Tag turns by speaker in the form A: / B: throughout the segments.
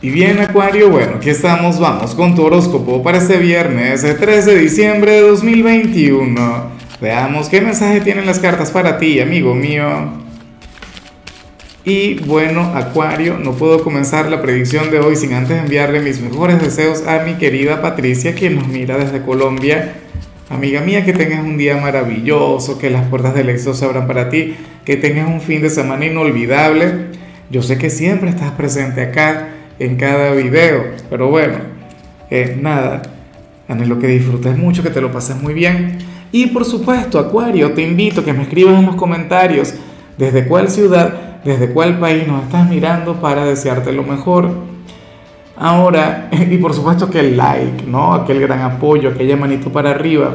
A: Y bien Acuario, bueno, aquí estamos, vamos con tu horóscopo para este viernes, el 13 de diciembre de 2021. Veamos qué mensaje tienen las cartas para ti, amigo mío. Y bueno, Acuario, no puedo comenzar la predicción de hoy sin antes enviarle mis mejores deseos a mi querida Patricia, quien nos mira desde Colombia. Amiga mía, que tengas un día maravilloso, que las puertas del éxito se abran para ti, que tengas un fin de semana inolvidable. Yo sé que siempre estás presente acá en cada video. Pero bueno, eh, nada, anhelo que disfrutes mucho, que te lo pases muy bien. Y por supuesto, Acuario, te invito a que me escribas en los comentarios desde cuál ciudad, desde cuál país nos estás mirando para desearte lo mejor. Ahora, y por supuesto que el like, ¿no? Aquel gran apoyo, aquella manito para arriba.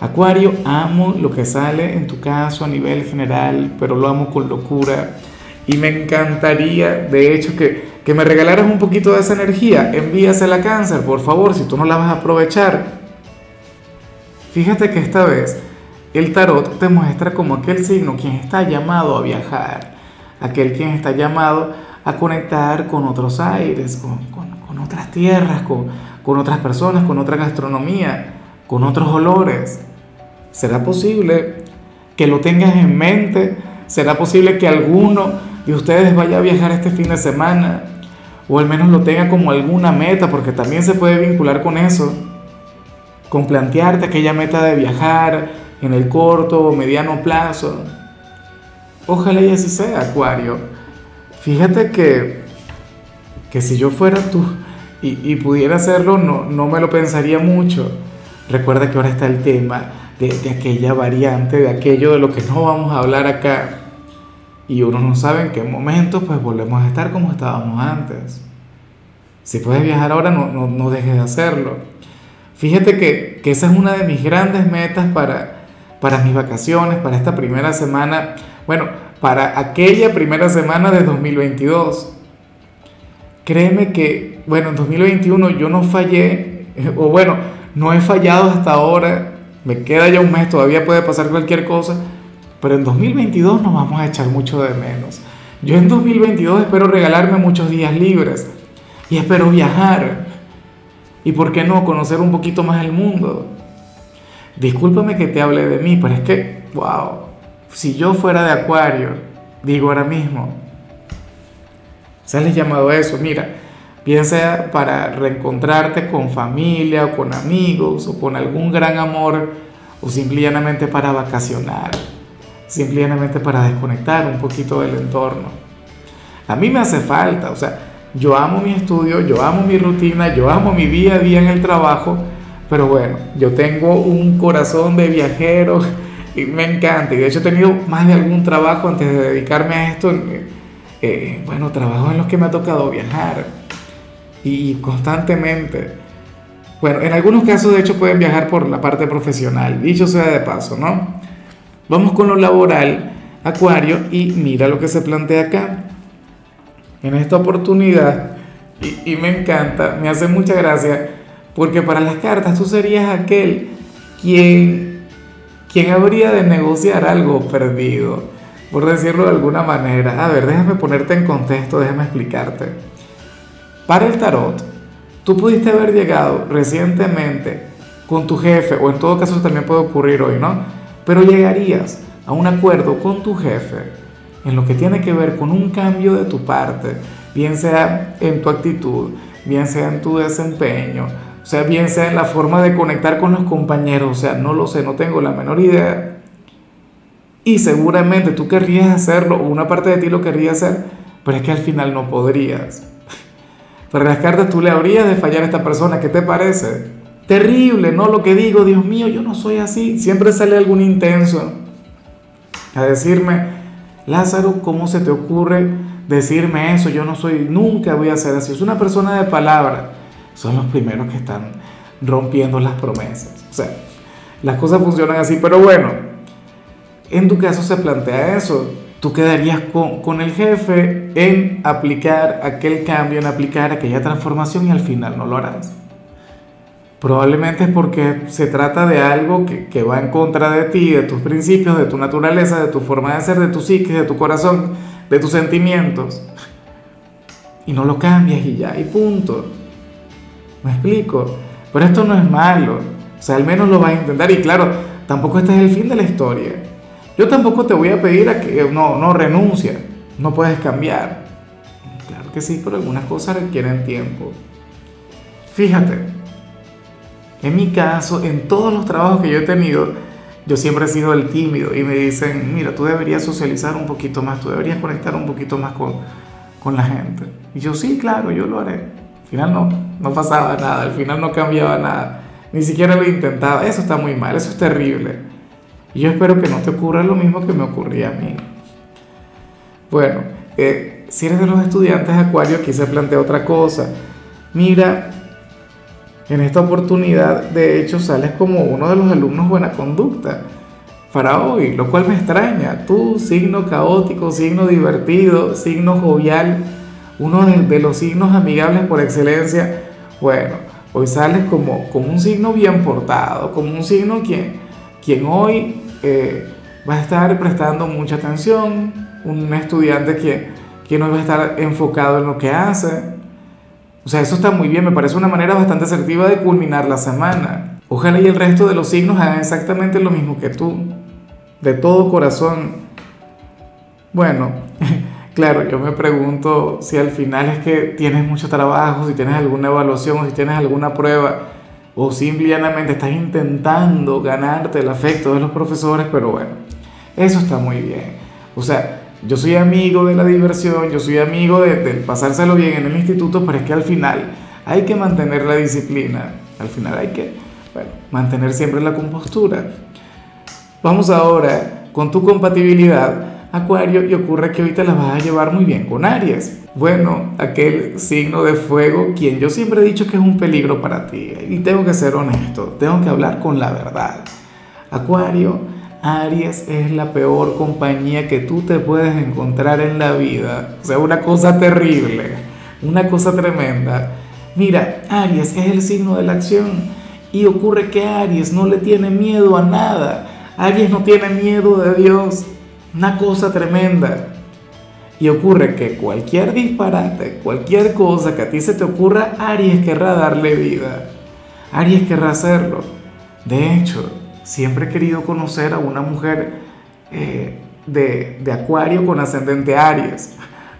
A: Acuario, amo lo que sale en tu caso a nivel general, pero lo amo con locura. Y me encantaría, de hecho, que que me regalaras un poquito de esa energía, envíasela a cáncer, por favor, si tú no la vas a aprovechar. Fíjate que esta vez el tarot te muestra como aquel signo quien está llamado a viajar, aquel quien está llamado a conectar con otros aires, con, otras tierras, con, con otras personas, con otra gastronomía, con otros olores. ¿Será posible que lo tengas en mente? ¿Será posible que alguno de ustedes vaya a viajar este fin de semana? O al menos lo tenga como alguna meta, porque también se puede vincular con eso, con plantearte aquella meta de viajar en el corto o mediano plazo. Ojalá y así sea, Acuario. Fíjate que, que si yo fuera tú y, pudiera hacerlo, no, no me lo pensaría mucho. Recuerda que ahora está el tema de, de aquella variante, de aquello de lo que no vamos a hablar acá y uno no sabe en qué momento pues volvemos a estar como estábamos antes. Si puedes viajar ahora, no, no, no dejes de hacerlo. Fíjate que, que, esa es una de mis grandes metas para, para mis vacaciones, para esta primera semana, bueno, para aquella primera semana de 2022. Créeme que, bueno, en 2021 yo no fallé, o bueno, no he fallado hasta ahora, me queda ya un mes, todavía puede pasar cualquier cosa, pero en 2022 nos vamos a echar mucho de menos. Yo en 2022 espero regalarme muchos días libres y espero viajar. Y por qué no conocer un poquito más el mundo. Discúlpame que te hable de mí, pero es que, wow, si yo fuera de Acuario, digo ahora mismo, sales llamado a eso, mira, bien sea para reencontrarte con familia o con amigos o con algún gran amor o simplemente para vacacionar simplemente para desconectar un poquito del entorno. A mí me hace falta, o sea, yo amo mi estudio, yo amo mi rutina, yo amo mi día a día en el trabajo, pero bueno, yo tengo un corazón de viajero y me encanta. Y de hecho he tenido más de algún trabajo antes de dedicarme a esto. Eh, bueno, trabajos en los que me ha tocado viajar y constantemente. Bueno, en algunos casos de hecho pueden viajar por la parte profesional, dicho sea de paso, ¿no? Vamos con lo laboral, Acuario, y mira lo que se plantea acá. En esta oportunidad, y, me encanta, me hace mucha gracia, porque para las cartas tú serías aquel quien, quien habría de negociar algo perdido, por decirlo de alguna manera. A ver, déjame ponerte en contexto, déjame explicarte. Para el tarot, tú pudiste haber llegado recientemente con tu jefe, o en todo caso también puede ocurrir hoy, ¿no? Pero llegarías a un acuerdo con tu jefe en lo que tiene que ver con un cambio de tu parte, bien sea en tu actitud, bien sea en tu desempeño, o sea, bien sea en la forma de conectar con los compañeros, o sea, no lo sé, no tengo la menor idea. Y seguramente tú querrías hacerlo, o una parte de ti lo querría hacer, pero es que al final no podrías. Para las cartas tú le habrías de fallar a esta persona, ¿qué te parece? Terrible, ¿no? Lo que digo, Dios mío, yo no soy así. Siempre sale algún intenso a decirme, Lázaro, ¿cómo se te ocurre decirme eso? Yo no soy, nunca voy a ser así. Es una persona de palabra. Son los primeros que están rompiendo las promesas. O sea, las cosas funcionan así. Pero bueno, en tu caso se plantea eso. Tú quedarías con, con el jefe en aplicar aquel cambio, en aplicar aquella transformación y al final no lo harás. Probablemente es porque se trata de algo que, va en contra de ti, de tus principios, de tu naturaleza, de tu forma de ser, de tu psique, de tu corazón, de tus sentimientos. y no lo cambias y ya, y punto. ¿Me explico? Pero esto no es malo, o sea, al menos lo vas a intentar y claro, tampoco este es el fin de la historia. Yo tampoco te voy a pedir a que no, no renuncia, no puedes cambiar. Claro que sí, pero algunas cosas requieren tiempo. Fíjate, en mi caso, en todos los trabajos que yo he tenido, yo siempre he sido el tímido y me dicen, mira, tú deberías socializar un poquito más, tú deberías conectar un poquito más con, con la gente. Y yo, sí, claro, yo lo haré. Al final no, no pasaba nada, al final no cambiaba nada, ni siquiera lo intentaba. Eso está muy mal, eso es terrible. Y yo espero que no te ocurra lo mismo que me ocurría a mí. Bueno, eh, si eres de los estudiantes Acuario, aquí se plantea otra cosa. Mira, en esta oportunidad, de hecho, sales como uno de los alumnos buena conducta para hoy, lo cual me extraña. Tú, signo caótico, signo divertido, signo jovial, uno de, los signos amigables por excelencia. Bueno, hoy sales como, como un signo bien portado, como un signo quien, quien hoy eh, va a estar prestando mucha atención, un estudiante que, que no va a estar enfocado en lo que hace, o sea, eso está muy bien, me parece una manera bastante asertiva de culminar la semana. Ojalá y el resto de los signos hagan exactamente lo mismo que tú, de todo corazón. Bueno, claro, yo me pregunto si al final es que tienes mucho trabajo, si tienes alguna evaluación o si tienes alguna prueba, o simplemente estás intentando ganarte el afecto de los profesores, pero bueno, eso está muy bien. O sea, yo soy amigo de la diversión, yo soy amigo de, pasárselo bien en el instituto, pero es que al final hay que mantener la disciplina, al final hay que mantener siempre la compostura. Vamos ahora con tu compatibilidad, Acuario, y ocurre que hoy te la vas a llevar muy bien con Aries. Bueno, aquel signo de fuego, quien yo siempre he dicho que es un peligro para ti, y tengo que ser honesto, tengo que hablar con la verdad. Acuario, Aries es la peor compañía que tú te puedes encontrar en la vida. O sea, una cosa terrible, una cosa tremenda. Mira, Aries es el signo de la acción y ocurre que Aries no le tiene miedo a nada. Aries no tiene miedo de Dios. Una cosa tremenda. Y ocurre que cualquier disparate, cualquier cosa que a ti se te ocurra, Aries querrá darle vida. Aries querrá hacerlo. De hecho, siempre he querido conocer a una mujer eh, de, de, Acuario con ascendente Aries.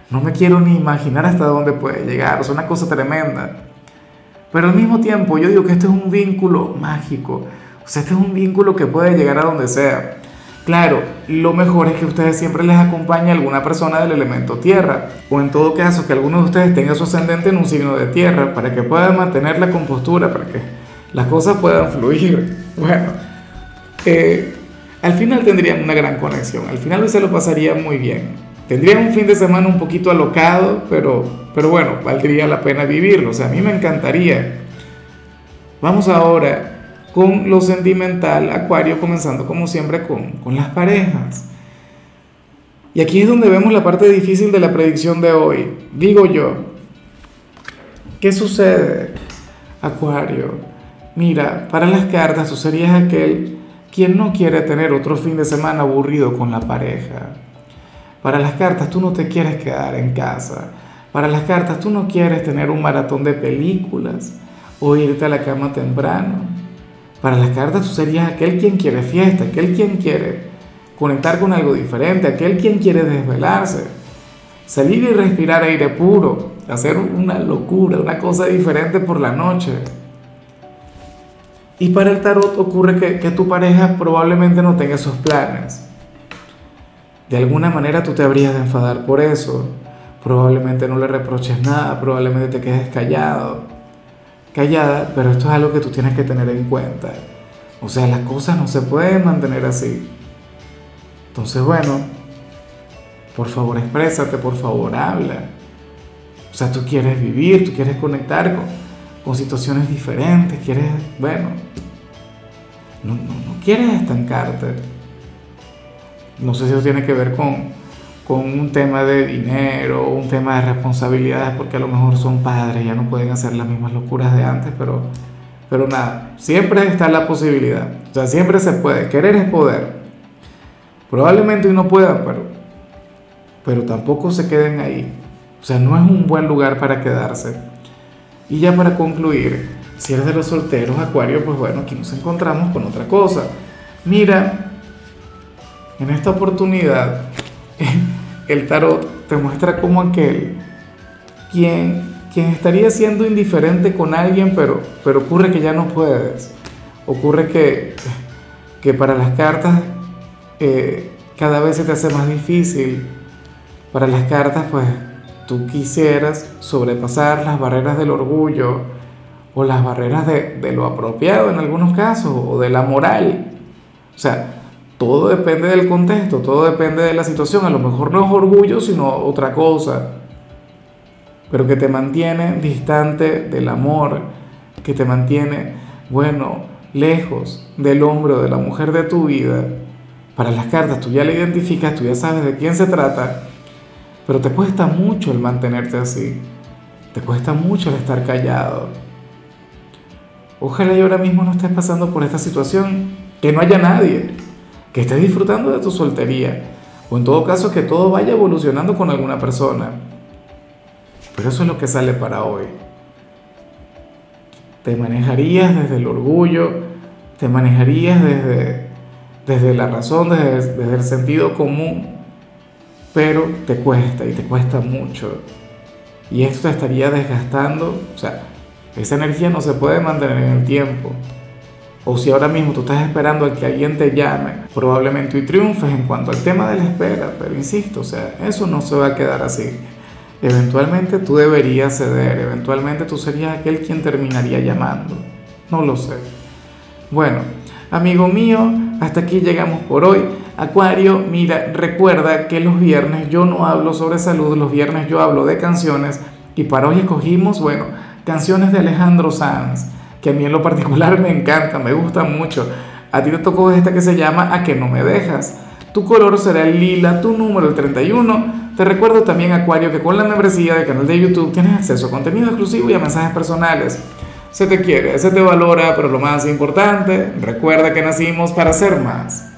A: No me quiero ni imaginar hasta dónde puede llegar, es una cosa tremenda. Pero al mismo tiempo yo digo que este es un vínculo mágico, o sea, este es un vínculo que puede llegar a donde sea. Claro, lo mejor es que ustedes siempre les acompañe alguna persona del elemento tierra, o en todo caso que alguno de ustedes tenga su ascendente en un signo de tierra, para que puedan mantener la compostura, para que las cosas puedan fluir. Bueno, al final tendrían una gran conexión, al final se lo pasaría muy bien. Tendrían un fin de semana un poquito alocado, pero, pero bueno, valdría la pena vivirlo, o sea, a mí me encantaría. Vamos ahora con lo sentimental, Acuario, comenzando como siempre con, con las parejas. Y aquí es donde vemos la parte difícil de la predicción de hoy. Digo yo, ¿qué sucede, Acuario? Mira, para las cartas tú serías aquel ¿Quién no quiere tener otro fin de semana aburrido con la pareja? Para las cartas tú no te quieres quedar en casa. Para las cartas tú no quieres tener un maratón de películas o irte a la cama temprano. Para las cartas tú serías aquel quien quiere fiesta, aquel quien quiere conectar con algo diferente, aquel quien quiere desvelarse, salir y respirar aire puro, hacer una locura, una cosa diferente por la noche. Y para el tarot ocurre que, tu pareja probablemente no tenga esos planes. De alguna manera tú te habrías de enfadar por eso. Probablemente no le reproches nada, probablemente te quedes callado. Callada, pero esto es algo que tú tienes que tener en cuenta. O sea, las cosas no se pueden mantener así. Entonces, bueno, por favor exprésate, por favor habla. O sea, tú quieres vivir, tú quieres conectar con, con situaciones diferentes, quieres, bueno, no, quieres estancarte. No sé si eso tiene que ver con, con un tema de dinero, un tema de responsabilidades, porque a lo mejor son padres, ya no pueden hacer las mismas locuras de antes, pero, pero nada, siempre está la posibilidad, o sea, siempre se puede, querer es poder. Probablemente uno pueda, pero, pero tampoco se queden ahí. O sea, no es un buen lugar para quedarse. Y ya para concluir, si eres de los solteros, Acuario, pues bueno, aquí nos encontramos con otra cosa. Mira, en esta oportunidad, el tarot te muestra como aquel quien, quien estaría siendo indiferente con alguien, pero, pero ocurre que ya no puedes. Ocurre que, que para las cartas eh, cada vez se te hace más difícil. Para las cartas, pues tú quisieras sobrepasar las barreras del orgullo o las barreras de, de lo apropiado en algunos casos o de la moral. O sea, todo depende del contexto, todo depende de la situación. A lo mejor no es orgullo, sino otra cosa. Pero que te mantiene distante del amor, que te mantiene, bueno, lejos del hombre o de la mujer de tu vida. Para las cartas tú ya la identificas, tú ya sabes de quién se trata, pero te cuesta mucho el mantenerte así. Te cuesta mucho el estar callado. Ojalá y ahora mismo no estés pasando por esta situación, que no haya nadie, que estés disfrutando de tu soltería, o en todo caso que todo vaya evolucionando con alguna persona. Pero eso es lo que sale para hoy. Te manejarías desde el orgullo, te manejarías desde, desde la razón, desde, desde el sentido común, pero te cuesta y te cuesta mucho. Y esto te estaría desgastando, o sea, esa energía no se puede mantener en el tiempo. O si ahora mismo tú estás esperando a que alguien te llame, probablemente y triunfes en cuanto al tema de la espera, pero insisto, o sea, eso no se va a quedar así. Eventualmente tú deberías ceder, eventualmente tú serías aquel quien terminaría llamando. No lo sé. Bueno, amigo mío, hasta aquí llegamos por hoy. Acuario, mira, recuerda que los viernes yo no hablo sobre salud, los viernes yo hablo de canciones y para hoy escogimos, bueno, canciones de Alejandro Sanz, que a mí en lo particular me encanta, me gusta mucho. A ti te tocó esta que se llama A que no me dejas. Tu color será el lila, tu número el 31. Te recuerdo también, Acuario, que con la membresía del canal de YouTube tienes acceso a contenido exclusivo y a mensajes personales. Se te quiere, se te valora, pero lo más importante, recuerda que nacimos para ser más.